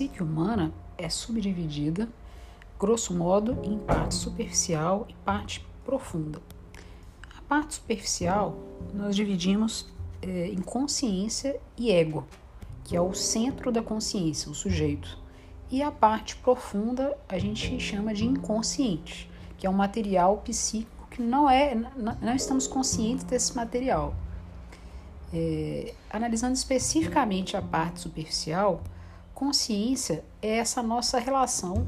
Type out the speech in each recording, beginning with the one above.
psique humana é subdividida, grosso modo, em parte superficial e parte profunda. A parte superficial nós dividimos é, em consciência e ego, que é o centro da consciência, o sujeito. E a parte profunda a gente chama de inconsciente, que é um material psíquico que não é, não estamos conscientes desse material. É, analisando especificamente a parte superficial, consciência é essa nossa relação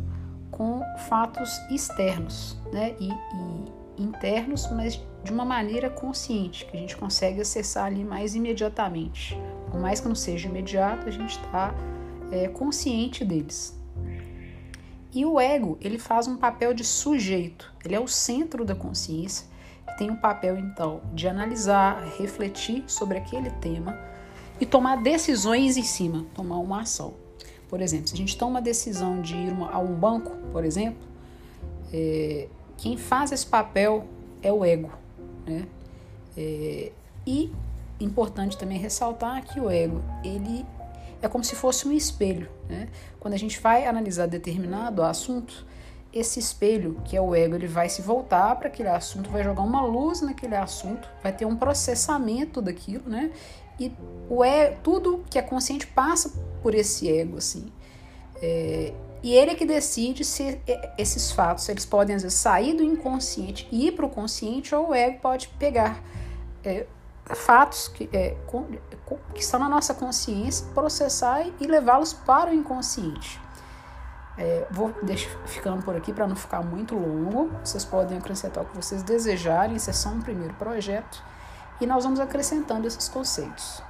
com fatos externos né, e, e internos, mas de uma maneira consciente, que a gente consegue acessar ali mais imediatamente. Por mais que não seja imediato, a gente está é, consciente deles. E o ego, ele faz um papel de sujeito, ele é o centro da consciência tem o papel então de analisar, refletir sobre aquele tema e tomar decisões em cima, tomar uma ação. Por exemplo, se a gente toma uma decisão de ir a um banco, por exemplo, é, quem faz esse papel é o ego. Né? É, e importante também ressaltar que o ego ele é como se fosse um espelho. Né? Quando a gente vai analisar determinado assunto, esse espelho, que é o ego, ele vai se voltar para aquele assunto, vai jogar uma luz naquele assunto, vai ter um processamento daquilo, né? E o é tudo que é consciente passa por esse ego, assim. É, e ele é que decide se esses fatos eles podem às vezes sair do inconsciente e ir para o consciente, ou o ego pode pegar é, fatos que, é, que estão na nossa consciência, processar e levá-los para o inconsciente. É, vou deixar ficando por aqui para não ficar muito longo. Vocês podem acrescentar o que vocês desejarem. Esse é só um primeiro projeto. E nós vamos acrescentando esses conceitos.